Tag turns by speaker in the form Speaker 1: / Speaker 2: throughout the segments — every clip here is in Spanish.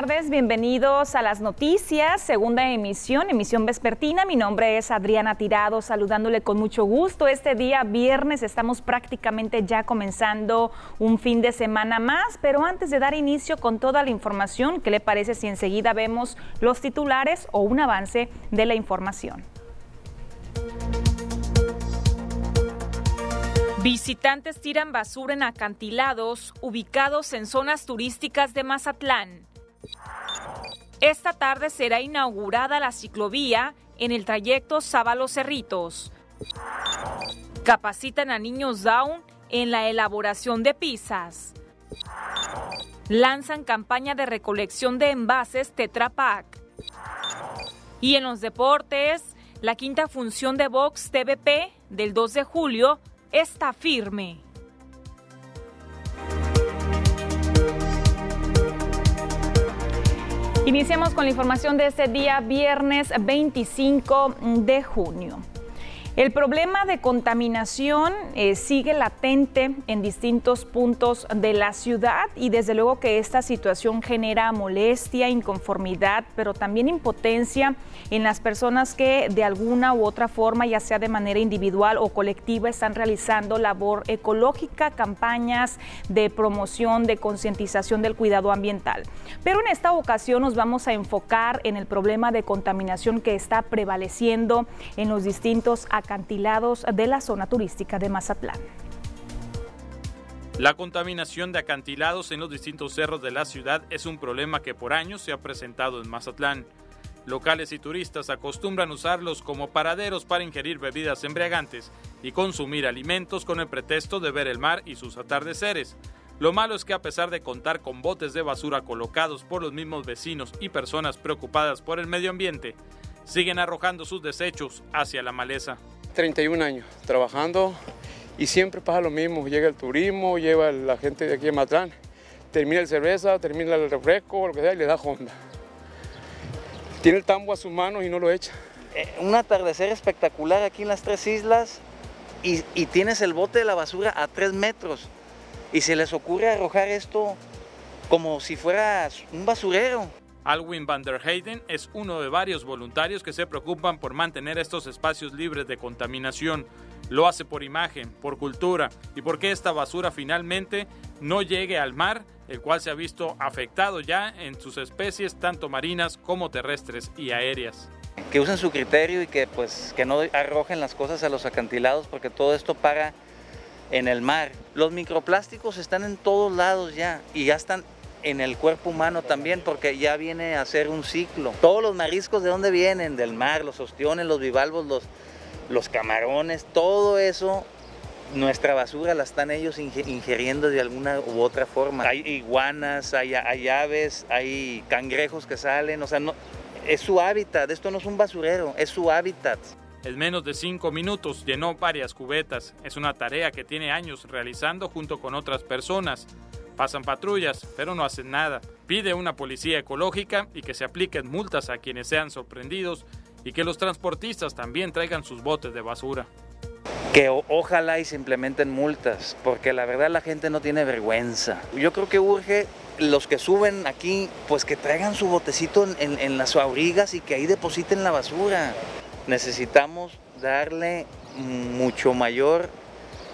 Speaker 1: Tardes, bienvenidos a las noticias, segunda emisión, emisión vespertina. Mi nombre es Adriana Tirado, saludándole con mucho gusto. Este día viernes estamos prácticamente ya comenzando un fin de semana más, pero antes de dar inicio con toda la información, ¿qué le parece si enseguida vemos los titulares o un avance de la información? Visitantes tiran basura en acantilados ubicados en zonas turísticas de Mazatlán. Esta tarde será inaugurada la ciclovía en el trayecto Sábalo Cerritos. Capacitan a niños Down en la elaboración de pizzas. Lanzan campaña de recolección de envases Tetra Pak. Y en los deportes, la quinta función de Vox TVP del 2 de julio está firme. Iniciamos con la información de este día, viernes 25 de junio. El problema de contaminación eh, sigue latente en distintos puntos de la ciudad y desde luego que esta situación genera molestia, inconformidad, pero también impotencia en las personas que de alguna u otra forma, ya sea de manera individual o colectiva, están realizando labor ecológica, campañas de promoción, de concientización del cuidado ambiental. Pero en esta ocasión nos vamos a enfocar en el problema de contaminación que está prevaleciendo en los distintos acantilados de la zona turística de Mazatlán.
Speaker 2: La contaminación de acantilados en los distintos cerros de la ciudad es un problema que por años se ha presentado en Mazatlán. Locales y turistas acostumbran usarlos como paraderos para ingerir bebidas embriagantes y consumir alimentos con el pretexto de ver el mar y sus atardeceres. Lo malo es que a pesar de contar con botes de basura colocados por los mismos vecinos y personas preocupadas por el medio ambiente, siguen arrojando sus desechos hacia la maleza.
Speaker 3: 31 años trabajando y siempre pasa lo mismo. Llega el turismo, lleva la gente de aquí de Matlán, termina el cerveza, termina el refresco, lo que sea, y le da Honda. Tiene el tambo a sus manos y no lo echa.
Speaker 4: Eh, un atardecer espectacular aquí en las tres islas y, y tienes el bote de la basura a tres metros y se les ocurre arrojar esto como si fuera un basurero.
Speaker 2: Alwin van der Heyden es uno de varios voluntarios que se preocupan por mantener estos espacios libres de contaminación. Lo hace por imagen, por cultura y porque esta basura finalmente no llegue al mar, el cual se ha visto afectado ya en sus especies tanto marinas como terrestres y aéreas.
Speaker 4: Que usen su criterio y que pues que no arrojen las cosas a los acantilados porque todo esto para en el mar. Los microplásticos están en todos lados ya y ya están en el cuerpo humano también, porque ya viene a ser un ciclo. Todos los mariscos de dónde vienen, del mar, los ostiones, los bivalvos, los, los camarones, todo eso, nuestra basura la están ellos ingiriendo de alguna u otra forma. Hay iguanas, hay, aves, hay cangrejos que salen, o sea, no, es su hábitat, esto no es un basurero, es su hábitat.
Speaker 2: En menos de cinco minutos llenó varias cubetas. Es una tarea que tiene años realizando junto con otras personas. Pasan patrullas, pero no hacen nada. Pide una policía ecológica y que se apliquen multas a quienes sean sorprendidos y que los transportistas también traigan sus botes de basura.
Speaker 4: Que ojalá y se implementen multas, porque la verdad la gente no tiene vergüenza. Yo creo que urge los que suben aquí, pues que traigan su botecito en, las abrigas y que ahí depositen la basura. Necesitamos darle mucho mayor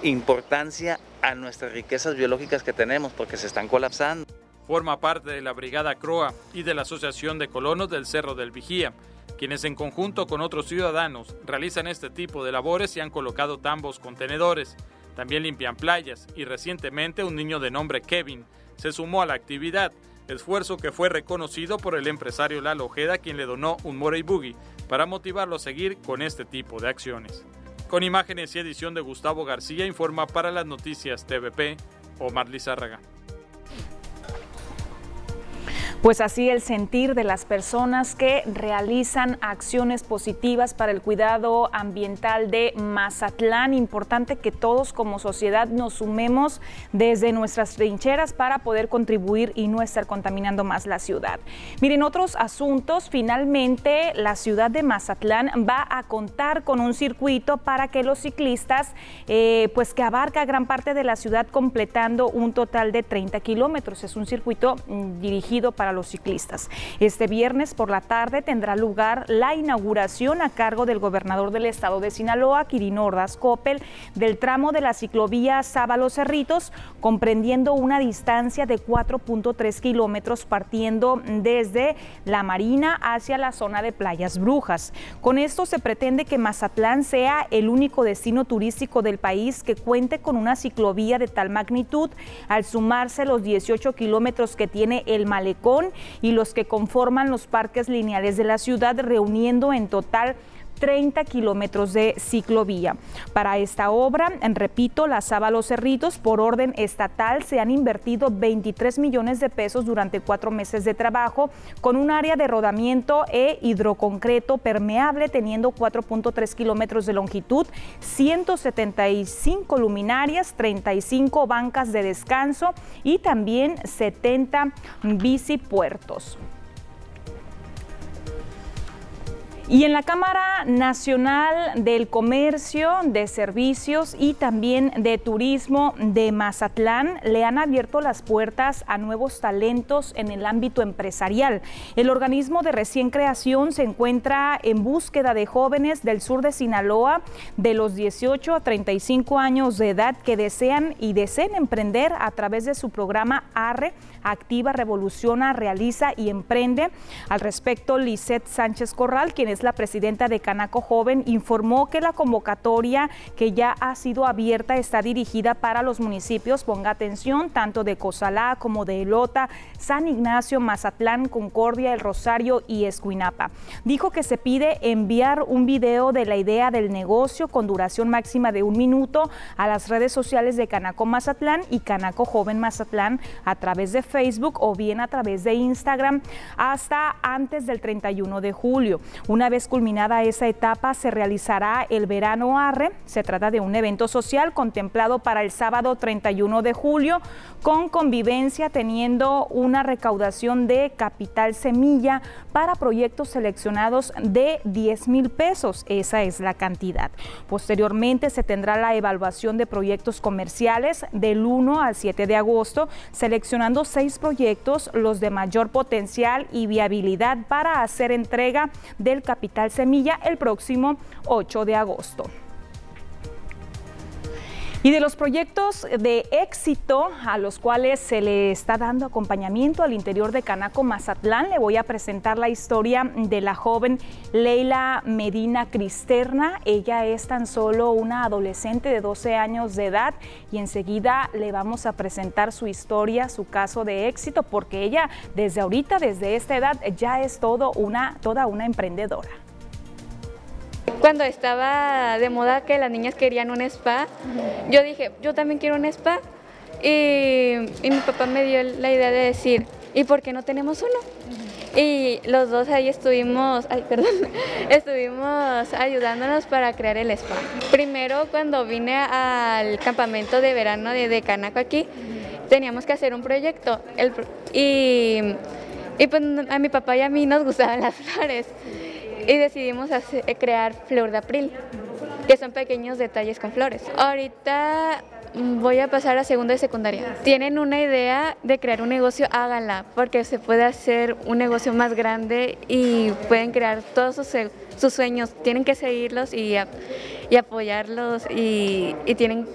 Speaker 4: importancia a nuestras riquezas biológicas que tenemos porque se están colapsando.
Speaker 2: Forma parte de la Brigada Croa y de la Asociación de Colonos del Cerro del Vigía, quienes en conjunto con otros ciudadanos realizan este tipo de labores y han colocado tambos contenedores. También limpian playas y recientemente un niño de nombre Kevin se sumó a la actividad, esfuerzo que fue reconocido por el empresario Lalo Ojeda quien le donó un Morey Boogie para motivarlo a seguir con este tipo de acciones. Con imágenes y edición de Gustavo García informa para las noticias TVP Omar Lizárraga.
Speaker 1: Pues así el sentir de las personas que realizan acciones positivas para el cuidado ambiental de Mazatlán. Importante que todos como sociedad nos sumemos desde nuestras trincheras para poder contribuir y no estar contaminando más la ciudad. Miren, otros asuntos, finalmente la ciudad de Mazatlán va a contar con un circuito para que los ciclistas, eh, pues que abarca gran parte de la ciudad completando un total de 30 kilómetros. Es un circuito mm, dirigido para los ciclistas. Este viernes por la tarde tendrá lugar la inauguración a cargo del gobernador del estado de Sinaloa, Quirino Ordaz Coppel, del tramo de la ciclovía Sábalos Cerritos, comprendiendo una distancia de 4.3 kilómetros partiendo desde la Marina hacia la zona de Playas Brujas. Con esto se pretende que Mazatlán sea el único destino turístico del país que cuente con una ciclovía de tal magnitud al sumarse los 18 kilómetros que tiene el malecón y los que conforman los parques lineales de la ciudad, reuniendo en total 30 kilómetros de ciclovía. Para esta obra, repito, la Sábalos Cerritos, por orden estatal, se han invertido 23 millones de pesos durante cuatro meses de trabajo, con un área de rodamiento e hidroconcreto permeable, teniendo 4.3 kilómetros de longitud, 175 luminarias, 35 bancas de descanso y también 70 bicipuertos. Y en la Cámara Nacional del Comercio, de Servicios y también de Turismo de Mazatlán le han abierto las puertas a nuevos talentos en el ámbito empresarial. El organismo de recién creación se encuentra en búsqueda de jóvenes del sur de Sinaloa de los 18 a 35 años de edad que desean y deseen emprender a través de su programa ARRE, Activa, Revoluciona, Realiza y Emprende. Al respecto, Lisette Sánchez Corral, quien es la presidenta de Canaco Joven, informó que la convocatoria que ya ha sido abierta está dirigida para los municipios, ponga atención, tanto de Cozalá como de Elota, San Ignacio, Mazatlán, Concordia, El Rosario y Escuinapa. Dijo que se pide enviar un video de la idea del negocio con duración máxima de un minuto a las redes sociales de Canaco Mazatlán y Canaco Joven Mazatlán a través de Facebook o bien a través de Instagram hasta antes del 31 de julio. Una vez culminada esa etapa, se realizará el Verano Arre. Se trata de un evento social contemplado para el sábado 31 de julio, con convivencia teniendo una recaudación de capital semilla para proyectos seleccionados de 10 mil pesos. Esa es la cantidad. Posteriormente se tendrá la evaluación de proyectos comerciales del 1 al 7 de agosto, seleccionando seis proyectos, los de mayor potencial y viabilidad para hacer entrega del capital Semilla el próximo 8 de agosto. Y de los proyectos de éxito a los cuales se le está dando acompañamiento al interior de Canaco Mazatlán, le voy a presentar la historia de la joven Leila Medina Cristerna. Ella es tan solo una adolescente de 12 años de edad y enseguida le vamos a presentar su historia, su caso de éxito, porque ella desde ahorita, desde esta edad, ya es todo una, toda una emprendedora.
Speaker 5: Cuando estaba de moda que las niñas querían un spa, yo dije, yo también quiero un spa. Y, mi papá me dio la idea de decir, ¿y por qué no tenemos uno? Y los dos ahí estuvimos, ay, perdón, estuvimos ayudándonos para crear el spa. Primero, cuando vine al campamento de verano de, de Canaco aquí, teníamos que hacer un proyecto. y, y pues a mi papá y a mí nos gustaban las flores y decidimos eh, crear Flor de April, que son pequeños detalles con flores. Ahorita mm, voy a pasar a segunda y secundaria. Tienen una idea de crear un negocio, háganla, porque se puede hacer un negocio más grande y pueden crear todos sus, sus sueños. Tienen que seguirlos y, y apoyarlos y, y tienen...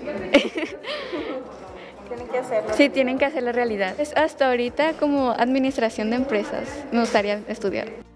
Speaker 1: tienen que hacerlo.
Speaker 5: Sí, tienen que hacerlo realidad. Hasta ahorita como administración de empresas me gustaría estudiar.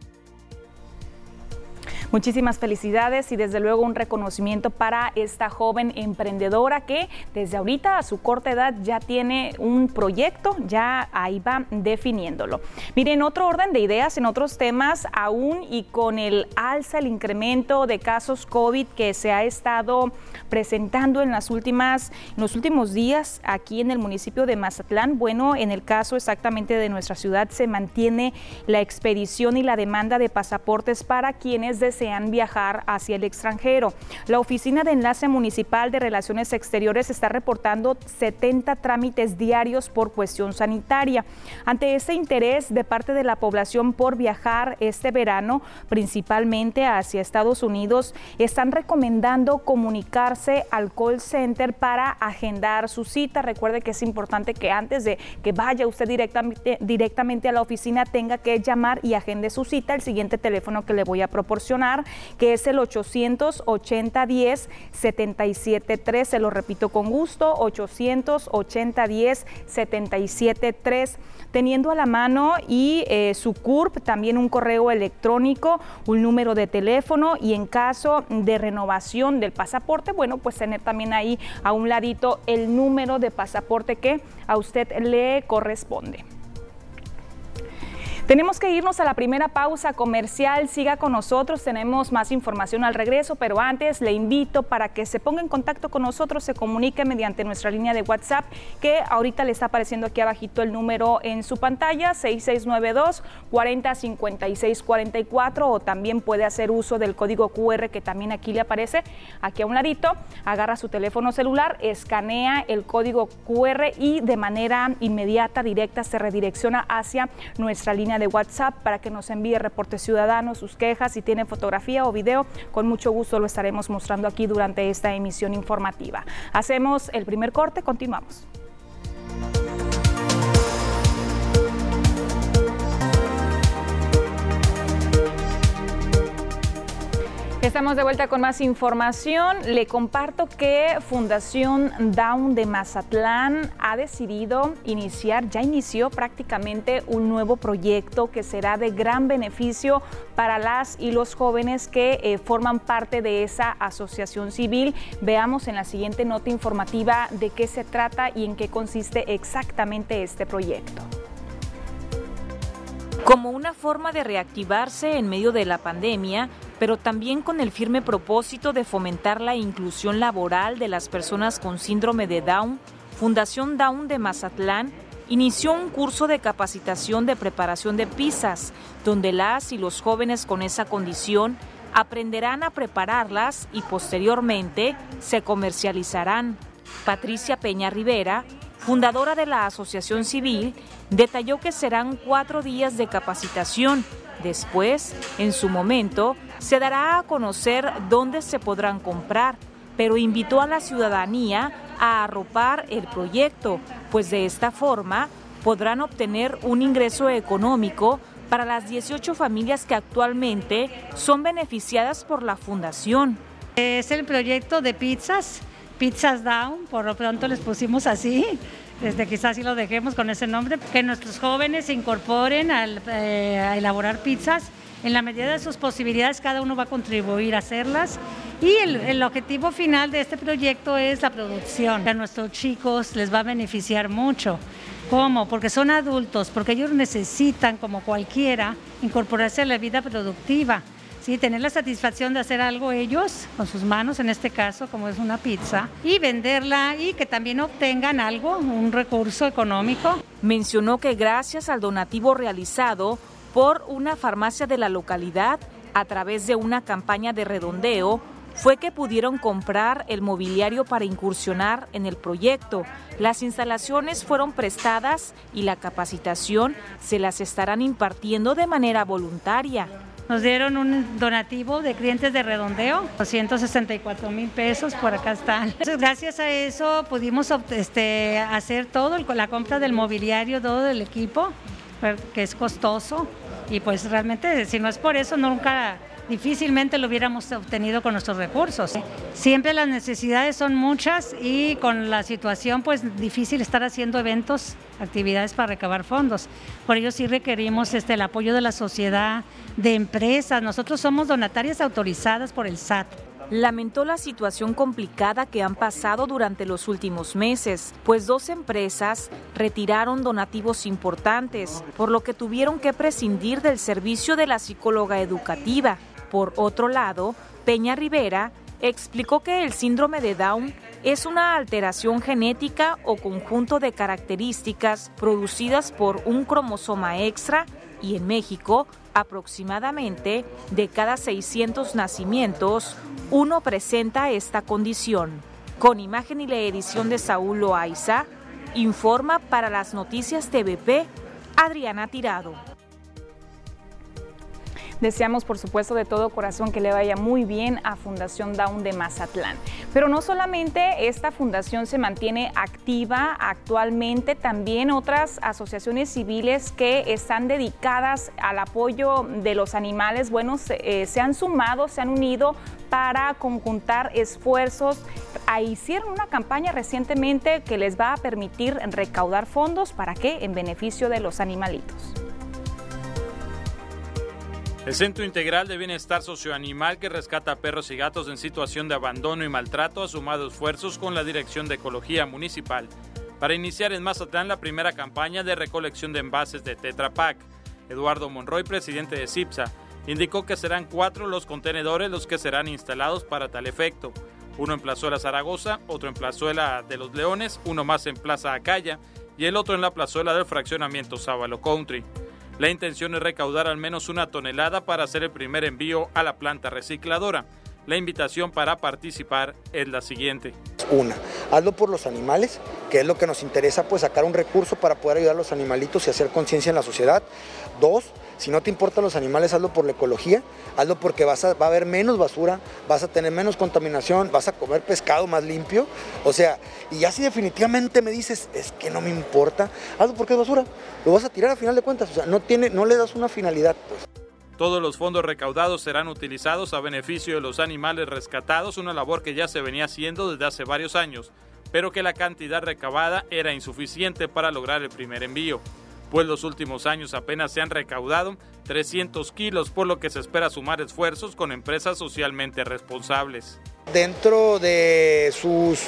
Speaker 1: Muchísimas felicidades y desde luego un reconocimiento para esta joven emprendedora que desde ahorita a su corta edad ya tiene un proyecto, ya ahí va definiéndolo. Miren, otro orden de ideas en otros temas, aún y con el alza, el incremento de casos COVID que se ha estado presentando en las últimas, en los últimos días aquí en el municipio de Mazatlán, bueno, en el caso exactamente de nuestra ciudad se mantiene la expedición y la demanda de pasaportes para quienes deseen desean viajar hacia el extranjero. La Oficina de Enlace Municipal de Relaciones Exteriores está reportando 70 trámites diarios por cuestión sanitaria. Ante este interés de parte de la población por viajar este verano, principalmente hacia Estados Unidos, están recomendando comunicarse al call center para agendar su cita. Recuerde que es importante que antes de que vaya usted directamente, directamente a la oficina tenga que llamar y agende su cita. El siguiente teléfono que le voy a proporcionar, que es el 880 10 773. Se lo repito con gusto, 880 10 773 teniendo a la mano y eh, su CURP, también un correo electrónico, un número de teléfono y en caso de renovación del pasaporte, bueno, pues tener también ahí a un ladito el número de pasaporte que a usted le corresponde. Tenemos que irnos a la primera pausa comercial. Siga con nosotros, tenemos más información al regreso, pero antes le invito para que se ponga en contacto con nosotros, se comunique mediante nuestra línea de WhatsApp, que ahorita le está apareciendo aquí abajito el número en su pantalla, 6692 405644 o también puede hacer uso del código QR que también aquí le aparece, aquí a un ladito, agarra su teléfono celular, escanea el código QR y de manera inmediata, directa, se redirecciona hacia nuestra línea de WhatsApp para que nos envíe reportes ciudadanos, sus quejas, si tiene fotografía o video, con mucho gusto lo estaremos mostrando aquí durante esta emisión informativa. Hacemos el primer corte, continuamos. Estamos de vuelta con más información. Le comparto que Fundación Down de Mazatlán ha decidido iniciar, ya inició prácticamente un nuevo proyecto que será de gran beneficio para las y los jóvenes que eh, forman parte de esa asociación civil. Veamos en la siguiente nota informativa de qué se trata y en qué consiste exactamente este proyecto. Como una forma de reactivarse en medio de la pandemia, pero también con el firme propósito de fomentar la inclusión laboral de las personas con síndrome de Down, Fundación Down de Mazatlán inició un curso de capacitación de preparación de pizzas, donde las y los jóvenes con esa condición aprenderán a prepararlas y posteriormente se comercializarán. Patricia Peña Rivera, fundadora de la Asociación Civil, detalló que serán cuatro días de capacitación. Después, en su momento, se dará a conocer dónde se podrán comprar, pero invitó a la ciudadanía a arropar el proyecto, pues de esta forma podrán obtener un ingreso económico para las 18 familias que actualmente son beneficiadas por la fundación.
Speaker 6: Es el proyecto de pizzas Pizzas Down, por lo pronto les pusimos así, desde quizás sí lo dejemos con ese nombre, que nuestros jóvenes se incorporen eh, a elaborar pizzas. En la medida de sus posibilidades, cada uno va a contribuir a hacerlas. Y el, objetivo final de este proyecto es la producción. A nuestros chicos les va a beneficiar mucho. ¿Cómo? Porque son adultos, porque ellos necesitan, como cualquiera, incorporarse a la vida productiva. ¿Sí? tener la satisfacción de hacer algo ellos con sus manos, en este caso como es una pizza, y venderla y que también obtengan algo, un recurso económico.
Speaker 1: Mencionó que gracias al donativo realizado por una farmacia de la localidad a través de una campaña de redondeo, fue que pudieron comprar el mobiliario para incursionar en el proyecto. Las instalaciones fueron prestadas y la capacitación se las estarán impartiendo de manera voluntaria.
Speaker 6: Nos dieron un donativo de clientes de redondeo, 264 mil pesos, por acá están. Entonces, gracias a eso pudimos este, hacer todo, la compra del mobiliario, todo el equipo, que es costoso. Y pues realmente, si no es por eso, nunca difícilmente lo hubiéramos obtenido con nuestros recursos. Siempre las necesidades son muchas y con la situación pues difícil estar haciendo eventos, actividades para recabar fondos. Por ello sí requerimos este, el apoyo de la sociedad, de empresas. Nosotros somos donatarias autorizadas por el SAT.
Speaker 1: Lamentó la situación complicada que han pasado durante los últimos meses, pues dos empresas retiraron donativos importantes, por lo que tuvieron que prescindir del servicio de la psicóloga educativa. Por otro lado, Peña Rivera explicó que el síndrome de Down es una alteración genética o conjunto de características producidas por un cromosoma extra y en México, aproximadamente de cada 600 nacimientos, uno presenta esta condición. Con imagen y la edición de Saúl Loaiza, informa para las noticias TVP Adriana Tirado. Deseamos, por supuesto, de todo corazón que le vaya muy bien a Fundación Down de Mazatlán. Pero no solamente esta fundación se mantiene activa actualmente, también otras asociaciones civiles que están dedicadas al apoyo de los animales, bueno, se, eh, han sumado, se han unido para conjuntar esfuerzos. Hicieron una campaña recientemente que les va a permitir recaudar fondos para qué? En beneficio de los animalitos.
Speaker 2: El Centro Integral de Bienestar Socioanimal que rescata perros y gatos en situación de abandono y maltrato ha sumado esfuerzos con la Dirección de Ecología Municipal para iniciar en Mazatlán la primera campaña de recolección de envases de Tetra Pak. Eduardo Monroy, presidente de CIPSA, indicó que serán cuatro los contenedores los que serán instalados para tal efecto. Uno en Plazuela Zaragoza, otro en Plazuela de los Leones, uno más en Plaza Acaya y el otro en la Plazuela del Fraccionamiento Sábalo Country. La intención es recaudar al menos una tonelada para hacer el primer envío a la planta recicladora. La invitación para participar es la siguiente.
Speaker 7: Una, hazlo por los animales, que es lo que nos interesa, pues sacar un recurso para poder ayudar a los animalitos y hacer conciencia en la sociedad. Dos, si no te importan los animales, hazlo por la ecología, hazlo porque vas a, va a haber menos basura, vas a tener menos contaminación, vas a comer pescado más limpio. O sea, y ya si definitivamente me dices, es que no me importa, hazlo porque es basura, lo vas a tirar a final de cuentas. O sea, no, tiene, no le das una finalidad. Pues.
Speaker 2: Todos los fondos recaudados serán utilizados a beneficio de los animales rescatados, una labor que ya se venía haciendo desde hace varios años, pero que la cantidad recabada era insuficiente para lograr el primer envío pues los últimos años apenas se han recaudado 300 kilos, por lo que se espera sumar esfuerzos con empresas socialmente responsables.
Speaker 7: Dentro de sus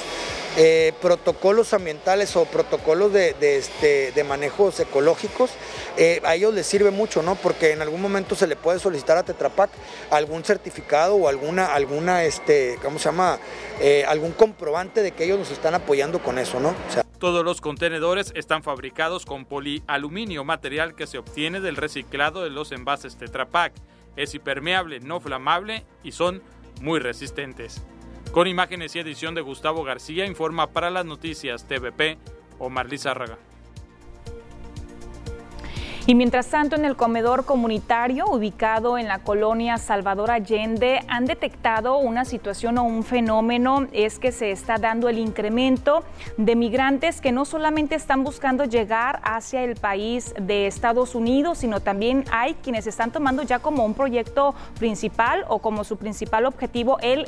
Speaker 7: eh, protocolos ambientales o protocolos de, este, de manejos ecológicos, eh, a ellos les sirve mucho, ¿no? Porque en algún momento se le puede solicitar a Tetrapac algún certificado o alguna, alguna este, ¿cómo se llama? Eh, algún comprobante de que ellos nos están apoyando con eso, ¿no?
Speaker 2: Todos los contenedores están fabricados con polialuminio, material que se obtiene del reciclado de los envases Tetra Pak. Es impermeable, no flamable y son muy resistentes. Con imágenes y edición de Gustavo García, informa para las noticias TVP Omar Lizárraga.
Speaker 1: Y mientras tanto, en el comedor comunitario ubicado en la colonia Salvador Allende han detectado una situación o un fenómeno, es que se está dando el incremento de migrantes que no solamente están buscando llegar hacia el país de Estados Unidos, sino también hay quienes están tomando ya como un proyecto principal o como su principal objetivo el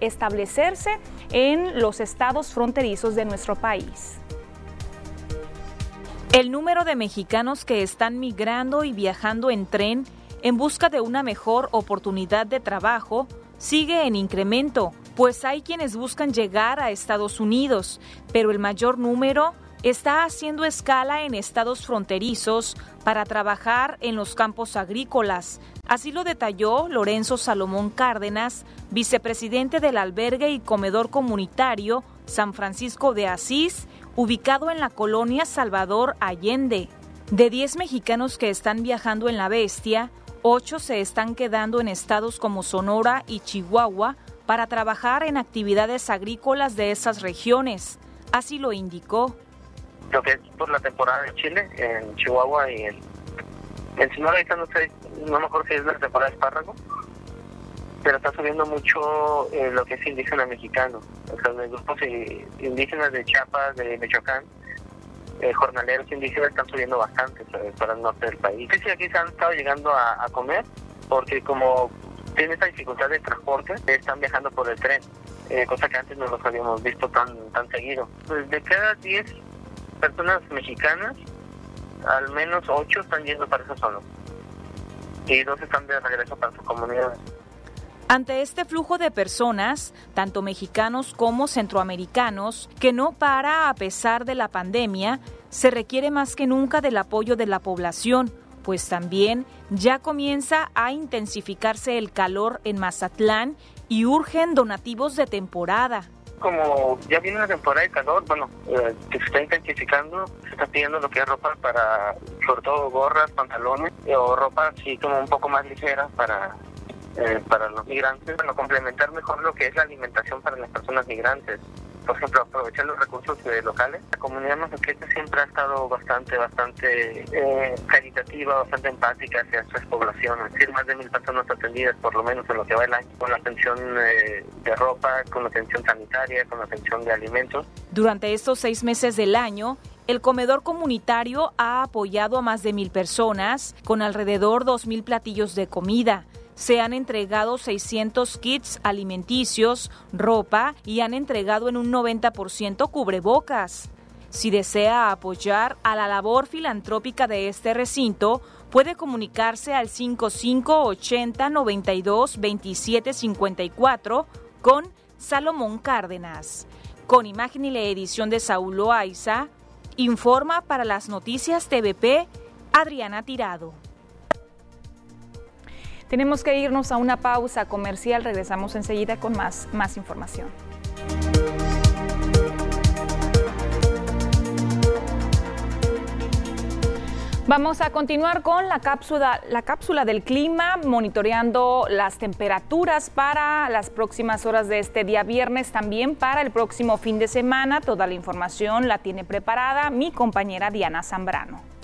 Speaker 1: establecerse en los estados fronterizos de nuestro país. El número de mexicanos que están migrando y viajando en tren en busca de una mejor oportunidad de trabajo sigue en incremento, pues hay quienes buscan llegar a Estados Unidos, pero el mayor número está haciendo escala en estados fronterizos para trabajar en los campos agrícolas. Así lo detalló Lorenzo Salomón Cárdenas, vicepresidente del albergue y comedor comunitario San Francisco de Asís, ubicado en la colonia Salvador Allende. De 10 mexicanos que están viajando en la bestia, 8 se están quedando en estados como Sonora y Chihuahua para trabajar en actividades agrícolas de esas regiones. Así lo indicó.
Speaker 8: Lo que es por la temporada de Chile, en Chihuahua y en, en Sonora, ahorita no sé, no me acuerdo si es la temporada de espárrago, pero está subiendo mucho eh, lo que es indígena mexicano. O sea, los grupos indígenas de Chiapas, de Michoacán, eh, jornaleros indígenas están subiendo bastante para el norte del país. Sí, sí, aquí se han estado llegando a, comer porque como tienen esta dificultad de transporte, están viajando por el tren, eh, cosa que antes no los habíamos visto tan tan seguido. Pues de cada 10 personas mexicanas, al menos 8 están yendo para esa zona y dos están de regreso para su comunidad.
Speaker 1: Ante este flujo de personas, tanto mexicanos como centroamericanos, que no para a pesar de la pandemia, se requiere más que nunca del apoyo de la población, pues también ya comienza a intensificarse el calor en Mazatlán y urgen donativos de temporada.
Speaker 8: como ya viene la temporada de calor, bueno, eh, que se está intensificando, se está pidiendo lo que es ropa para, sobre todo gorras, pantalones, eh, o ropa así como un poco más ligera para eh, para los migrantes, bueno, complementar mejor lo que es la alimentación para las personas migrantes por ejemplo, aprovechar los recursos eh, locales. La comunidad mazaqueña siempre ha estado bastante, bastante eh, caritativa, bastante empática hacia su población. Es decir, más de mil personas atendidas, por lo menos en lo que va el año, con la atención de ropa, con la atención sanitaria, con la atención de alimentos.
Speaker 1: Durante estos seis meses del año, el comedor comunitario ha apoyado a más de mil personas con alrededor dos mil platillos de comida se han entregado 600 kits alimenticios, ropa y han entregado en un 90% cubrebocas. Si desea apoyar a la labor filantrópica de este recinto, puede comunicarse al 5580 92 27 54 con Salomón Cárdenas. Con imagen y la edición de Saúl Loaiza, informa para las noticias TVP Adriana Tirado. Tenemos que irnos a una pausa comercial, regresamos enseguida con más, más información. Vamos a continuar con la cápsula, la cápsula del clima, monitoreando las temperaturas para las próximas horas de este día viernes, también para el próximo fin de semana. Toda la información la tiene preparada mi compañera Diana Zambrano.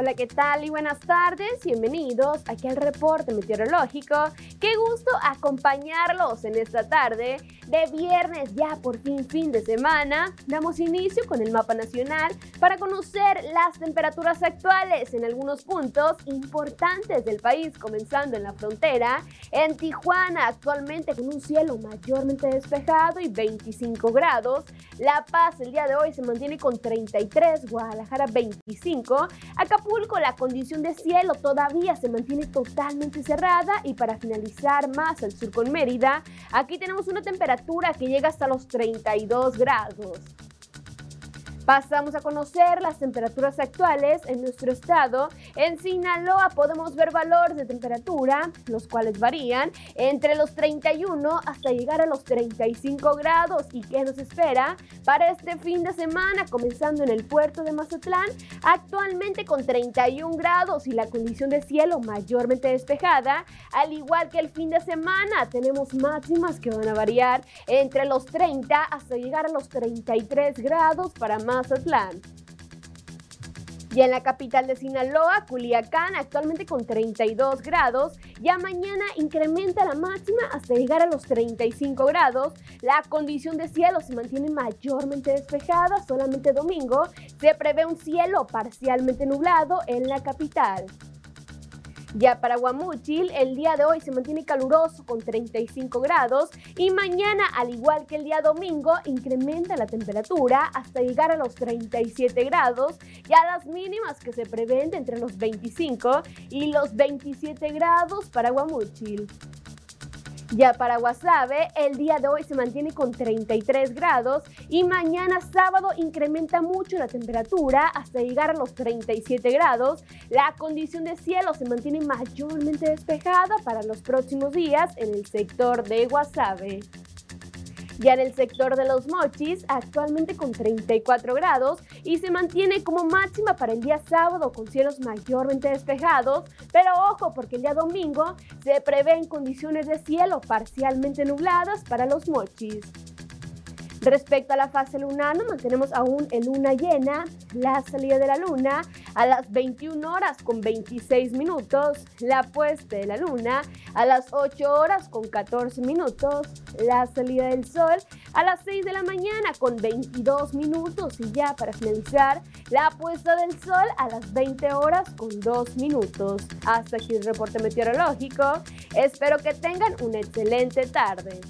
Speaker 9: Hola, ¿qué tal? Y buenas tardes. Bienvenidos aquí al reporte meteorológico. Qué gusto acompañarlos en esta tarde de viernes, ya por fin fin de semana. Damos inicio con el mapa nacional para conocer las temperaturas actuales en algunos puntos importantes del país, comenzando en la frontera. En Tijuana, actualmente con un cielo mayormente despejado y 25 grados. La Paz el día de hoy se mantiene con 33, Guadalajara 25. Acapulco la condición de cielo todavía se mantiene totalmente cerrada y para finalizar más al sur con Mérida, aquí tenemos una temperatura que llega hasta los 32 grados. Pasamos a conocer las temperaturas actuales en nuestro estado. En Sinaloa podemos ver valores de temperatura, los cuales varían entre los 31 hasta llegar a los 35 grados. ¿Y qué nos espera para este fin de semana? Comenzando en el puerto de Mazatlán, actualmente con 31 grados y la condición de cielo mayormente despejada. Al igual que el fin de semana, tenemos máximas que van a variar entre los 30 hasta llegar a los 33 grados para más Mazatlán. Y en la capital de Sinaloa, Culiacán, actualmente con 32 grados, ya mañana incrementa la máxima hasta llegar a los 35 grados. La condición de cielo se mantiene mayormente despejada, solamente domingo se prevé un cielo parcialmente nublado en la capital. Ya para Guamúchil, el día de hoy se mantiene caluroso con 35 grados y mañana, al igual que el día domingo, incrementa la temperatura hasta llegar a los 37 grados y a las mínimas que se prevén entre los 25 y los 27 grados para Guamúchil. Ya para Guasave, el día de hoy se mantiene con 33 grados y mañana sábado incrementa mucho la temperatura hasta llegar a los 37 grados. La condición de cielo se mantiene mayormente despejada para los próximos días en el sector de Guasave. Ya en el sector de los mochis, actualmente con 34 grados y se mantiene como máxima para el día sábado con cielos mayormente despejados, pero ojo porque el día domingo se prevén condiciones de cielo parcialmente nubladas para los mochis. Respecto a la fase lunar, nos mantenemos aún en luna llena, la salida de la luna a las 21 horas con 26 minutos, la puesta de la luna a las 8 horas con 14 minutos, la salida del sol a las 6 de la mañana con 22 minutos y ya para finalizar, la puesta del sol a las 20 horas con 2 minutos. Hasta aquí el reporte meteorológico. Espero que tengan una excelente tarde.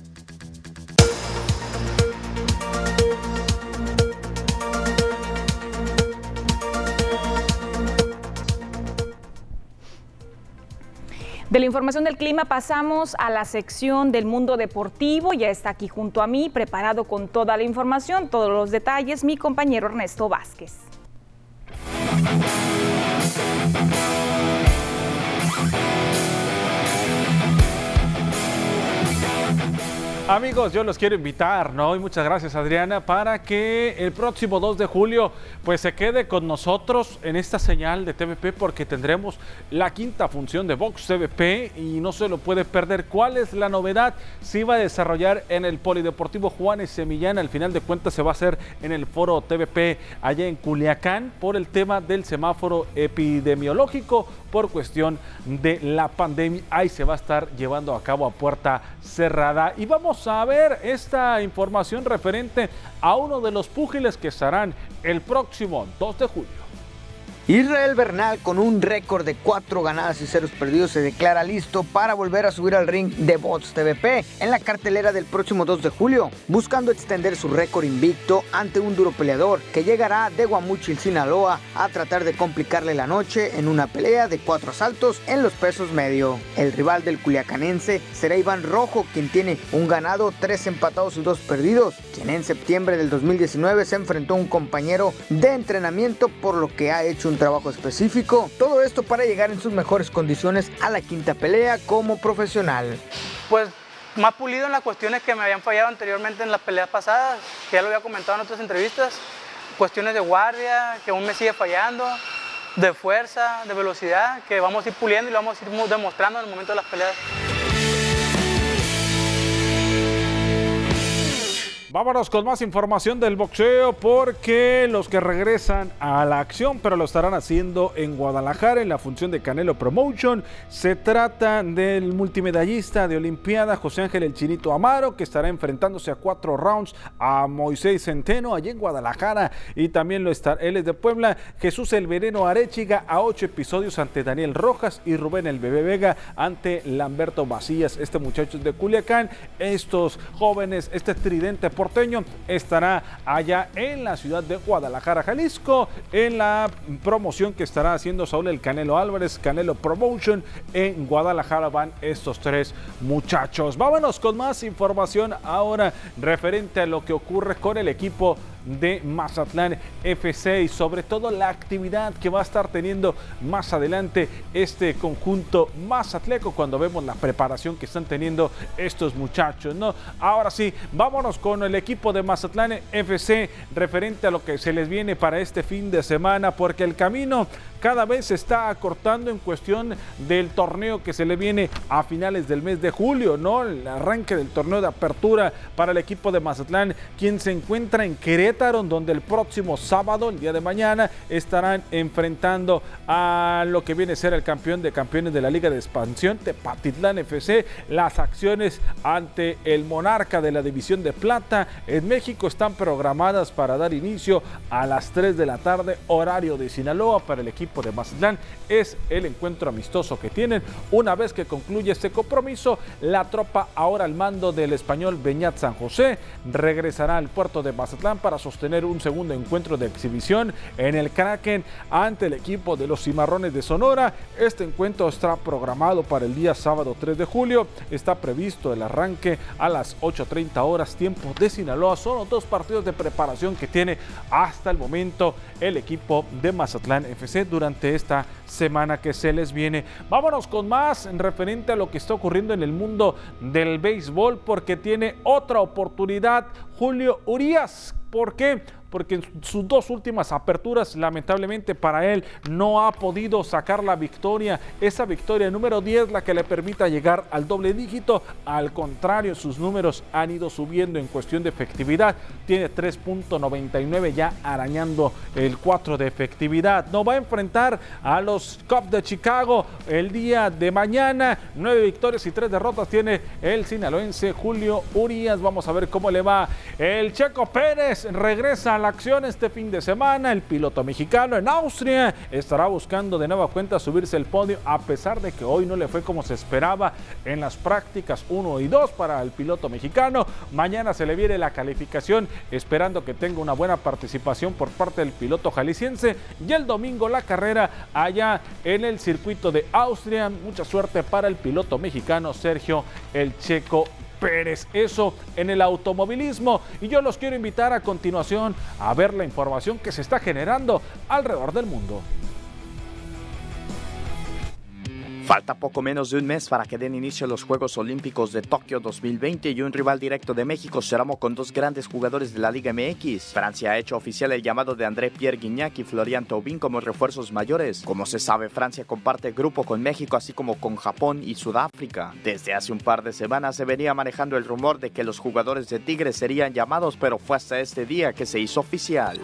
Speaker 1: De la información del clima pasamos a la sección del mundo deportivo. Ya está aquí junto a mí, preparado con toda la información, todos los detalles, mi compañero Ernesto Vázquez.
Speaker 10: Amigos, yo los quiero invitar, ¿no? Y muchas gracias Adriana, para que el próximo 2 de julio pues se quede con nosotros en esta señal de TVP porque tendremos la quinta función de Vox TVP y no se lo puede perder. ¿Cuál es la novedad? Se iba a desarrollar en el Polideportivo Juanes Semillán, al final de cuentas se va a hacer en el foro TVP allá en Culiacán por el tema del semáforo epidemiológico por cuestión de la pandemia. Ahí se va a estar llevando a cabo a puerta cerrada. Y vamos a ver esta información referente a uno de los púgiles que estarán el próximo 2 de julio.
Speaker 11: Israel Bernal, con un récord de cuatro ganadas y ceros perdidos, se declara listo para volver a subir al ring de Bots TVP en la cartelera del próximo 2 de julio, buscando extender su récord invicto ante un duro peleador que llegará de Guamuchil, Sinaloa, a tratar de complicarle la noche en una pelea de cuatro asaltos en los pesos medio. El rival del culiacanense será Iván Rojo, quien tiene un ganado, tres empatados y dos perdidos, quien en septiembre del 2019 se enfrentó a un compañero de entrenamiento por lo que ha hecho un trabajo específico. Todo esto para llegar en sus mejores condiciones a la quinta pelea como profesional.
Speaker 12: Pues más pulido en las cuestiones que me habían fallado anteriormente en las peleas pasadas, que ya lo había comentado en otras entrevistas. Cuestiones de guardia, que aún me sigue fallando, de fuerza, de velocidad, que vamos a ir puliendo y lo vamos a ir demostrando en el momento de las peleas.
Speaker 10: Vámonos con más información del boxeo porque los que regresan a la acción, pero lo estarán haciendo en Guadalajara en la función de Canelo Promotion. Se trata del multimedallista de Olimpiada José Ángel El Chinito Amaro, que estará enfrentándose a cuatro rounds a Moisés Centeno allí en Guadalajara. Y también lo está, él es de Puebla, Jesús El Veneno Arechiga a ocho episodios ante Daniel Rojas y Rubén El Bebé Vega ante Lamberto Macías. Este muchacho es de Culiacán. Estos jóvenes, este tridente porteño estará allá en la ciudad de Guadalajara, Jalisco, en la promoción que estará haciendo Saúl el Canelo Álvarez, Canelo Promotion. En Guadalajara van estos tres muchachos. Vámonos con más información ahora referente a lo que ocurre con el equipo de Mazatlán FC y sobre todo la actividad que va a estar teniendo más adelante este conjunto mazatleco cuando vemos la preparación que están teniendo estos muchachos, ¿no? Ahora sí, vámonos con el equipo de Mazatlán FC referente a lo que se les viene para este fin de semana porque el camino cada vez se está acortando en cuestión del torneo que se le viene a finales del mes de julio, ¿no? El arranque del torneo de apertura para el equipo de Mazatlán, quien se encuentra en Querétaro, donde el próximo sábado, el día de mañana, estarán enfrentando a lo que viene a ser el campeón de campeones de la Liga de Expansión, Tepatitlán FC. Las acciones ante el monarca de la División de Plata en México están programadas para dar inicio a las 3 de la tarde, horario de Sinaloa para el equipo de Mazatlán. Es el encuentro amistoso que tienen. Una vez que concluye este compromiso, la tropa ahora al mando del español Beñat San José regresará al puerto de Mazatlán para sostener un segundo encuentro de exhibición en el Kraken ante el equipo de los Cimarrones de Sonora. Este encuentro está programado para el día sábado 3 de julio. Está previsto el arranque a las 8.30 horas tiempo de Sinaloa. Son los dos partidos de preparación que tiene hasta el momento el equipo de Mazatlán FC durante esta semana que se les viene. Vámonos con más en referente a lo que está ocurriendo en el mundo del béisbol porque tiene otra oportunidad Julio Urias. ¿Por qué? Porque en sus dos últimas aperturas, lamentablemente para él, no ha podido sacar la victoria. Esa victoria número 10, la que le permita llegar al doble dígito. Al contrario, sus números han ido subiendo en cuestión de efectividad. Tiene 3.99 ya arañando el 4 de efectividad. No va a enfrentar a los Cubs de Chicago el día de mañana. Nueve victorias y tres derrotas tiene el sinaloense Julio Urias. Vamos a ver cómo le va. El Checo Pérez regresa la acción este fin de semana. El piloto mexicano en Austria estará buscando de nueva cuenta subirse el podio a pesar de que hoy no le fue como se esperaba en las prácticas 1 y 2 para el piloto mexicano. Mañana se le viene la calificación esperando que tenga una buena participación por parte del piloto jalisciense y el domingo la carrera allá en el circuito de Austria. Mucha suerte para el piloto mexicano Sergio El Checo Pérez. Eso en el automovilismo. Y yo los quiero invitar a continuación a ver la información que se está generando alrededor del mundo.
Speaker 13: Falta poco menos de un mes para que den inicio los Juegos Olímpicos de Tokio 2020 y un rival directo de México será con dos grandes jugadores de la Liga MX. Francia ha hecho oficial el llamado de André Pierre Guignac y Florian Thauvin como refuerzos mayores. Como se sabe, Francia comparte grupo con México así como con Japón y Sudáfrica. Desde hace un par de semanas se venía manejando el rumor de que los jugadores de Tigres serían llamados, pero fue hasta este día que se hizo oficial.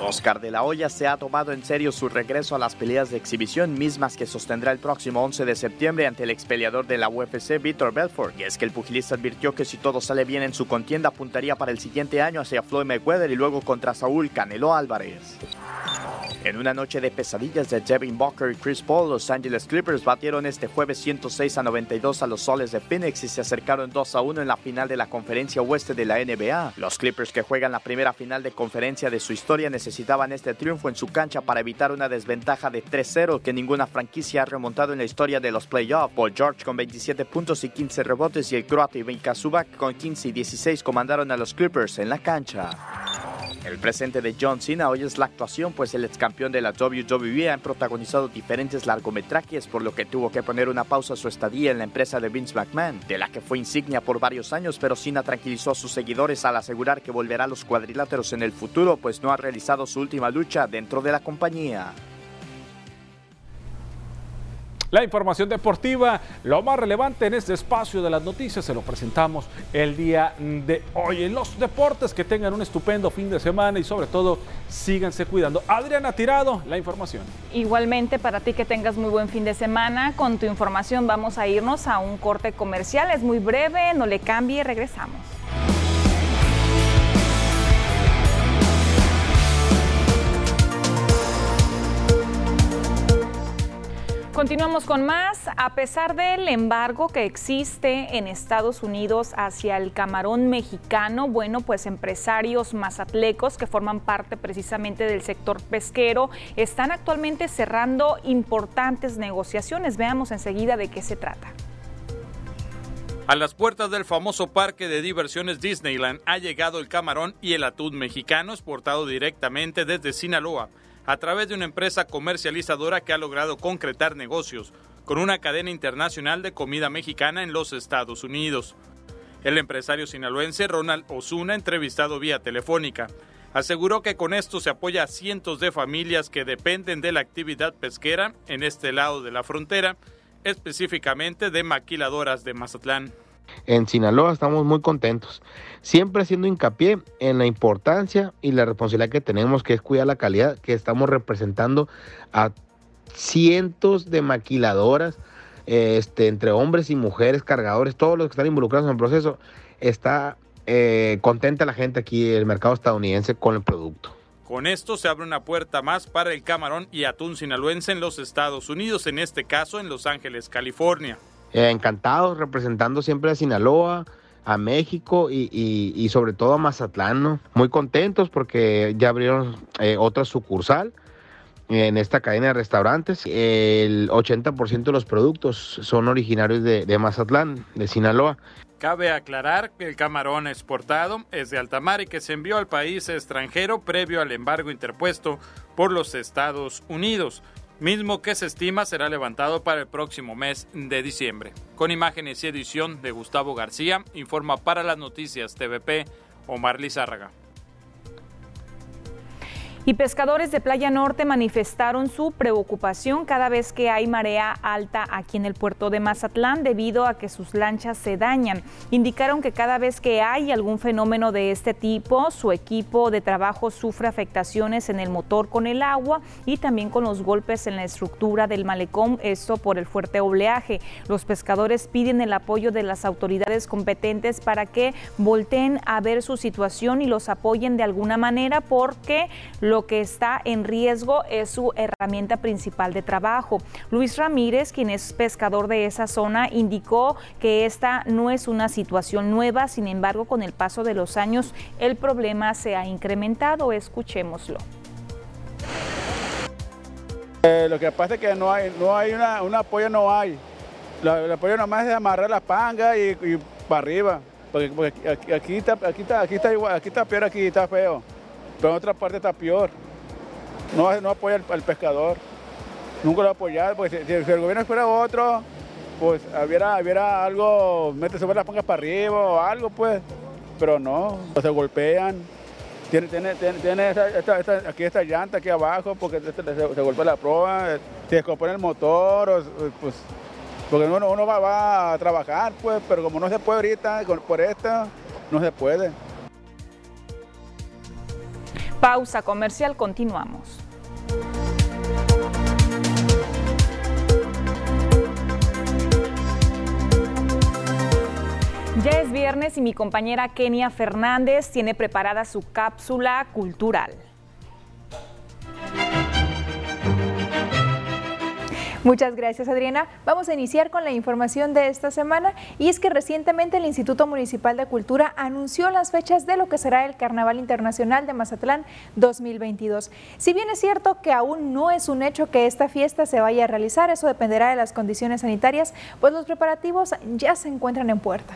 Speaker 13: Oscar de la Hoya se ha tomado en serio su regreso a las peleas de exhibición mismas que sostendrá el próximo 11 de septiembre ante el expeleador de la UFC, Víctor Belfort. Y es que el pugilista advirtió que si todo sale bien en su contienda apuntaría para el siguiente año hacia Floyd Mayweather y luego contra Saúl Canelo Álvarez. En una noche de pesadillas de Devin Booker y Chris Paul, los Angeles Clippers batieron este jueves 106 a 92 a los Soles de Phoenix y se acercaron 2 a 1 en la final de la conferencia oeste de la NBA. Los Clippers que juegan la primera final de conferencia de su historia necesitaban este triunfo en su cancha para evitar una desventaja de 3-0 que ninguna franquicia ha remontado en la historia de los playoffs. Paul George con 27 puntos y 15 rebotes y el croata Ivan Kazubak con 15 y 16 comandaron a los Clippers en la cancha. El presente de John Cena hoy es la actuación, pues el ex campeón de la WWE ha protagonizado diferentes largometrajes, por lo que tuvo que poner una pausa a su estadía en la empresa de Vince McMahon, de la que fue insignia por varios años, pero Cena tranquilizó a sus seguidores al asegurar que volverá a los cuadriláteros en el futuro, pues no ha realizado su última lucha dentro de la compañía.
Speaker 10: La información deportiva, lo más relevante en este espacio de las noticias, se lo presentamos el día de hoy. En los deportes, que tengan un estupendo fin de semana y sobre todo síganse cuidando. Adriana Tirado, la información.
Speaker 1: Igualmente para ti que tengas muy buen fin de semana. Con tu información vamos a irnos a un corte comercial. Es muy breve, no le cambie, regresamos. Continuamos con más. A pesar del embargo que existe en Estados Unidos hacia el camarón mexicano, bueno, pues empresarios mazatlecos que forman parte precisamente del sector pesquero están actualmente cerrando importantes negociaciones. Veamos enseguida de qué se trata.
Speaker 2: A las puertas del famoso parque de diversiones Disneyland ha llegado el camarón y el atún mexicano exportado directamente desde Sinaloa a través de una empresa comercializadora que ha logrado concretar negocios con una cadena internacional de comida mexicana en los Estados Unidos. El empresario sinaloense Ronald Osuna, entrevistado vía telefónica, aseguró que con esto se apoya a cientos de familias que dependen de la actividad pesquera en este lado de la frontera, específicamente de maquiladoras de Mazatlán.
Speaker 14: En Sinaloa estamos muy contentos, siempre haciendo hincapié en la importancia y la responsabilidad que tenemos, que es cuidar la calidad, que estamos representando a cientos de maquiladoras, este, entre hombres y mujeres, cargadores, todos los que están involucrados en el proceso. Está eh, contenta la gente aquí, el mercado estadounidense, con el producto.
Speaker 2: Con esto se abre una puerta más para el camarón y atún sinaloense en los Estados Unidos, en este caso en Los Ángeles, California.
Speaker 14: Eh, encantados representando siempre a Sinaloa, a México y, sobre todo a Mazatlán, Muy contentos porque ya abrieron eh, otra sucursal en esta cadena de restaurantes. El 80% de los productos son originarios de, de, Mazatlán, de Sinaloa.
Speaker 2: Cabe aclarar que el camarón exportado es de alta mar y que se envió al país extranjero previo al embargo interpuesto por los Estados Unidos mismo que se estima será levantado para el próximo mes de diciembre. Con imágenes y edición de Gustavo García, informa para las noticias TVP Omar Lizárraga.
Speaker 1: Y pescadores de Playa Norte manifestaron su preocupación cada vez que hay marea alta aquí en el puerto de Mazatlán debido a que sus lanchas se dañan. Indicaron que cada vez que hay algún fenómeno de este tipo, su equipo de trabajo sufre afectaciones en el motor con el agua y también con los golpes en la estructura del malecón, esto por el fuerte oleaje. Los pescadores piden el apoyo de las autoridades competentes para que volteen a ver su situación y los apoyen de alguna manera porque que está en riesgo es su herramienta principal de trabajo. Luis Ramírez, quien es pescador de esa zona, indicó que esta no es una situación nueva, sin embargo, con el paso de los años el problema se ha incrementado. Escuchémoslo.
Speaker 15: Eh, lo que pasa es que no hay, no hay una, un apoyo, no hay. el apoyo nomás es amarrar la panga y, para arriba. Porque, aquí, está, aquí, está, aquí, está igual, aquí está peor, aquí está feo pero en otra parte está peor. No, no apoya al, pescador. nunca lo ha apoyado, porque si, el gobierno fuera otro, pues hubiera, hubiera algo, mete sobre las pongas para arriba o algo, pues, pero no, se golpean. Tiene, tiene, tiene, aquí esta llanta aquí abajo porque se, golpea la proa, se descompone el motor, pues, porque uno, uno va, va, a trabajar, pues, pero como no se puede ahorita, por esto, no se puede.
Speaker 1: Pausa comercial, continuamos. Ya es viernes y mi compañera Kenia Fernández tiene preparada su cápsula cultural.
Speaker 16: Muchas gracias Adriana. Vamos a iniciar con la información de esta semana y es que recientemente el Instituto Municipal de Cultura anunció las fechas de lo que será el Carnaval Internacional de Mazatlán 2022. Si bien es cierto que aún no es un hecho que esta fiesta se vaya a realizar, eso dependerá de las condiciones sanitarias, pues los preparativos ya se encuentran en puerta.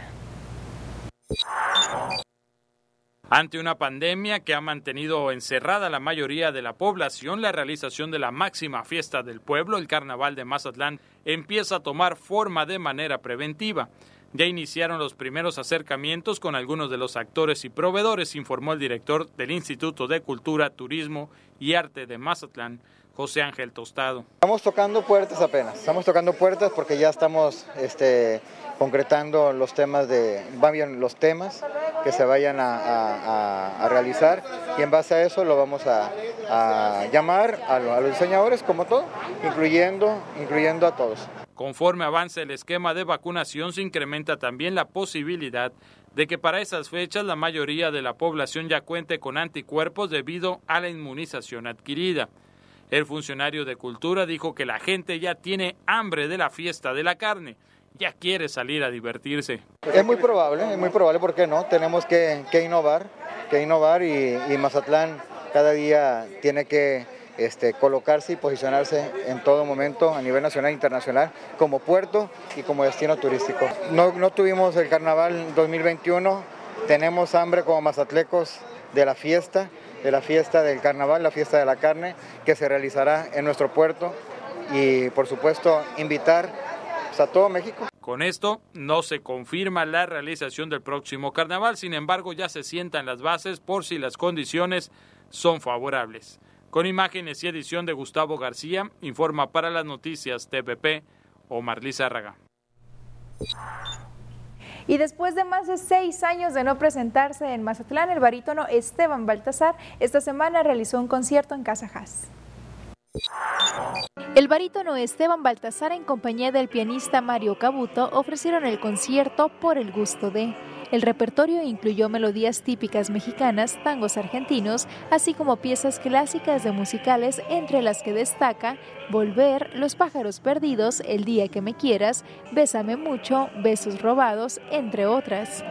Speaker 2: Ante una pandemia que ha mantenido encerrada la mayoría de la población, la realización de la máxima fiesta del pueblo, el Carnaval de Mazatlán, empieza a tomar forma de manera preventiva. Ya iniciaron los primeros acercamientos con algunos de los actores y proveedores, informó el director del Instituto de Cultura, Turismo y Arte de Mazatlán, José Ángel Tostado.
Speaker 17: Estamos tocando puertas apenas, estamos tocando puertas porque ya estamos este, concretando los temas de, bien los temas que se vayan a, realizar y en base a eso lo vamos a, llamar a, los diseñadores como todo, incluyendo, incluyendo a todos.
Speaker 2: Conforme avance el esquema de vacunación se incrementa también la posibilidad de que para esas fechas la mayoría de la población ya cuente con anticuerpos debido a la inmunización adquirida. El funcionario de Cultura dijo que la gente ya tiene hambre de la fiesta de la carne ya quiere salir a divertirse.
Speaker 17: Es muy probable, es muy probable, ¿por qué no? Tenemos que, innovar, que innovar y, Mazatlán cada día tiene que este, colocarse y posicionarse en todo momento a nivel nacional e internacional como puerto y como destino turístico. No, no tuvimos el carnaval 2021, tenemos hambre como mazatlecos de la fiesta, de la fiesta del carnaval, la fiesta de la carne, que se realizará en nuestro puerto y por supuesto invitar a todo México.
Speaker 2: Con esto no se confirma la realización del próximo carnaval, sin embargo ya se sientan las bases por si las condiciones son favorables. Con imágenes y edición de Gustavo García, informa para las noticias TPP Omar Lizárraga.
Speaker 16: Y después de más de seis años de no presentarse en Mazatlán, el barítono Esteban Baltasar esta semana realizó un concierto en Casa Haas. El barítono Esteban Baltasar en compañía del pianista Mario Cabuto ofrecieron el concierto Por el gusto de. El repertorio incluyó melodías típicas mexicanas, tangos argentinos, así como piezas clásicas de musicales, entre las que destaca Volver, Los pájaros perdidos, El día que me quieras, Bésame mucho, Besos robados, entre otras.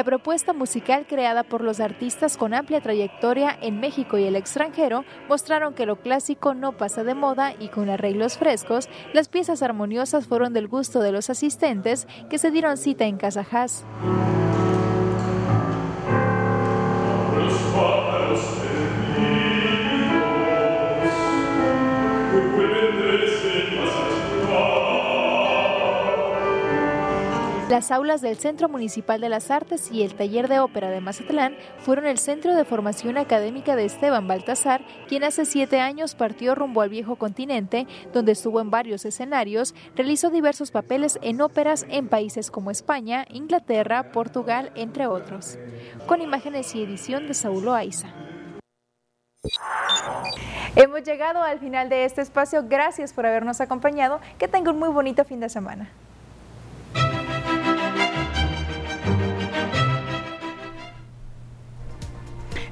Speaker 16: La propuesta musical creada por los artistas con amplia trayectoria en México y el extranjero mostraron que lo clásico no pasa de moda y con arreglos frescos, las piezas armoniosas fueron del gusto de los asistentes que se dieron cita en Casa Las aulas del Centro Municipal de las Artes y el Taller de Ópera de Mazatlán fueron el centro de formación académica de Esteban Baltasar, quien hace siete años partió rumbo al viejo continente, donde estuvo en varios escenarios, realizó diversos papeles en óperas en países como España, Inglaterra, Portugal, entre otros. Con imágenes y edición de Saulo Aiza. Hemos llegado al final de este espacio. Gracias por habernos acompañado. Que tenga un muy bonito fin de semana.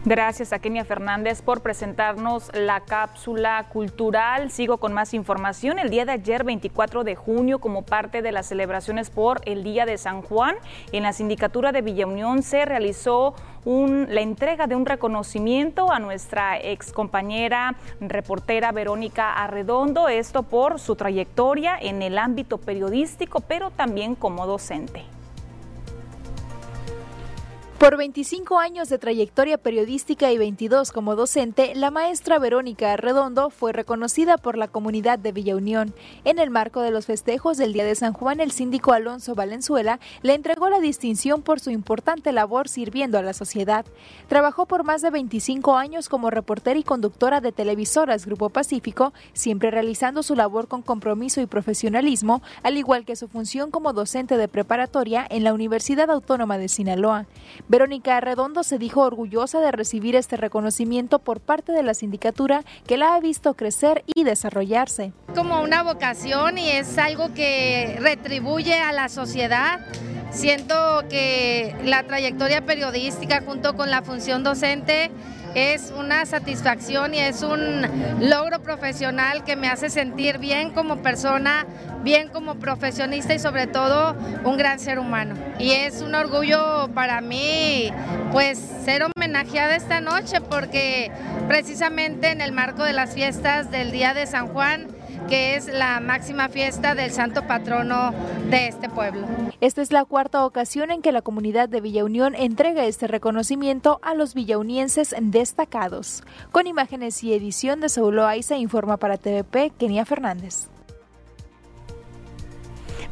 Speaker 1: Gracias a Kenia Fernández por presentarnos la cápsula cultural. Sigo con más información. El día de ayer, 24 de junio, como parte de las celebraciones por el Día de San Juan, en la sindicatura de Villa Unión se realizó la entrega de un reconocimiento a nuestra ex compañera reportera Verónica Arredondo, esto por su trayectoria en el ámbito periodístico, pero también como docente.
Speaker 16: Por 25 años de trayectoria periodística y 22 como docente, la maestra Verónica Arredondo fue reconocida por la comunidad de Villa Unión. En el marco de los festejos del Día de San Juan, el síndico Alonso Valenzuela le entregó la distinción por su importante labor sirviendo a la sociedad. Trabajó por más de 25 años como reportera y conductora de televisoras Grupo Pacífico, siempre realizando su labor con compromiso y profesionalismo, al igual que su función como docente de preparatoria en la Universidad Autónoma de Sinaloa. Verónica Redondo se dijo orgullosa de recibir este reconocimiento por parte de la sindicatura que la ha visto crecer y desarrollarse.
Speaker 18: Como una vocación y es algo que retribuye a la sociedad. Siento que la trayectoria periodística junto con la función docente es una satisfacción y es un logro profesional que me hace sentir bien como persona, bien como profesionista y sobre todo un gran ser humano. Y es un orgullo para mí pues ser homenajeada esta noche porque precisamente en el marco de las fiestas del Día de San Juan que es la máxima fiesta del santo patrono de este pueblo.
Speaker 16: Esta es la cuarta ocasión en que la comunidad de Villa Unión entrega este reconocimiento a los villaunienses destacados. Con imágenes y edición de Saulo Aiza, informa para TVP Kenia Fernández.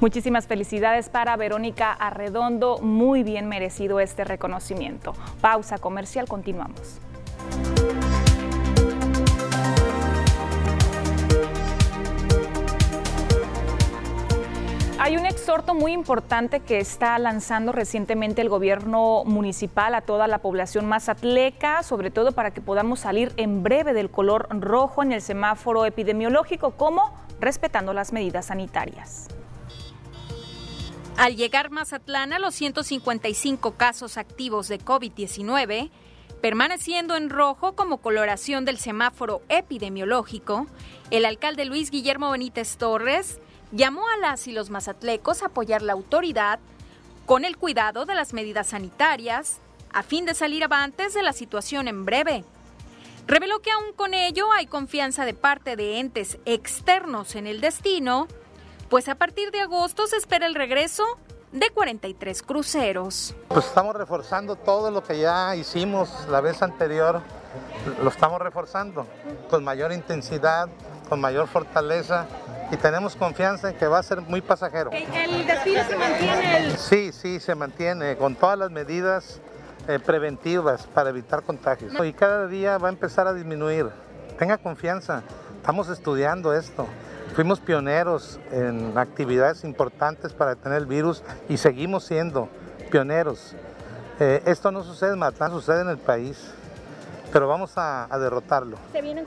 Speaker 1: Muchísimas felicidades para Verónica Arredondo, muy bien merecido este reconocimiento. Pausa comercial, continuamos. Hay un exhorto muy importante que está lanzando recientemente el gobierno municipal a toda la población mazatleca, sobre todo para que podamos salir en breve del color rojo en el semáforo epidemiológico, como respetando las medidas sanitarias.
Speaker 19: Al llegar Mazatlán a los 155 casos activos de COVID-19, permaneciendo en rojo como coloración del semáforo epidemiológico, el alcalde Luis Guillermo Benítez Torres llamó a las y los mazatlecos a apoyar la autoridad con el cuidado de las medidas sanitarias a fin de salir avantes de la situación en breve. Reveló que aún con ello hay confianza de parte de entes externos en el destino, pues a partir de agosto se espera el regreso de 43 cruceros.
Speaker 20: Pues estamos reforzando todo lo que ya hicimos la vez anterior, lo estamos reforzando con mayor intensidad, con mayor fortaleza y tenemos confianza en que va a ser muy pasajero.
Speaker 19: ¿El desfile se mantiene?
Speaker 20: Sí, sí, se mantiene con todas las medidas eh, preventivas para evitar contagios. Y cada día va a empezar a disminuir. Tenga confianza, estamos estudiando esto. Fuimos pioneros en actividades importantes para detener el virus y seguimos siendo pioneros. Eh, esto no sucede en Matlán, sucede en el país, pero vamos a, a derrotarlo.
Speaker 19: ¿Se vienen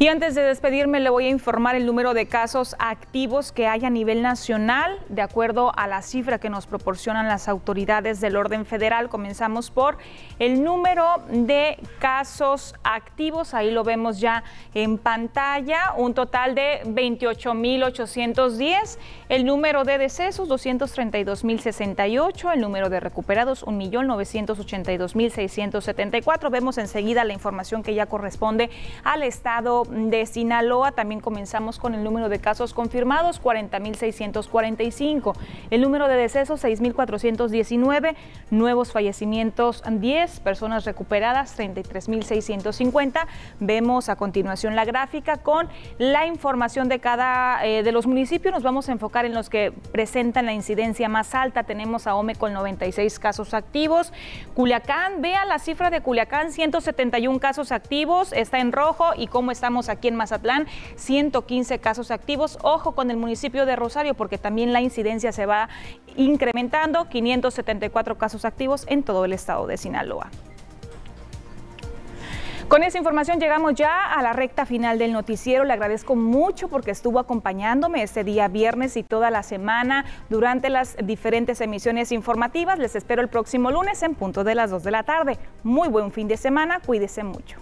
Speaker 1: y antes de despedirme, le voy a informar el número de casos activos que hay a nivel nacional, de acuerdo a la cifra que nos proporcionan las autoridades del orden federal. Comenzamos por el número de casos activos, ahí lo vemos ya en pantalla, un total de 28.810. El número de decesos, 232.068. El número de recuperados, 1.982.674. Vemos enseguida la información que ya corresponde al estado de Sinaloa. También comenzamos con el número de casos confirmados, 40.645. El número de decesos, 6.419. Nuevos fallecimientos, 10. Personas recuperadas, 33.650. Vemos a continuación la gráfica con la información de cada eh, de los municipios. Nos vamos a enfocar en los que presentan la incidencia más alta. Tenemos a Ome con 96 casos activos. Culiacán, vea la cifra de Culiacán, 171 casos activos. Está en rojo y cómo estamos aquí en Mazatlán, 115 casos activos. Ojo con el municipio de Rosario porque también la incidencia se va incrementando, 574 casos activos en todo el estado de Sinaloa. Con esa información llegamos ya a la recta final del noticiero. Le agradezco mucho porque estuvo acompañándome este día viernes y toda la semana durante las diferentes emisiones informativas. Les espero el próximo lunes en punto de las 2 de la tarde. Muy buen fin de semana, cuídese mucho.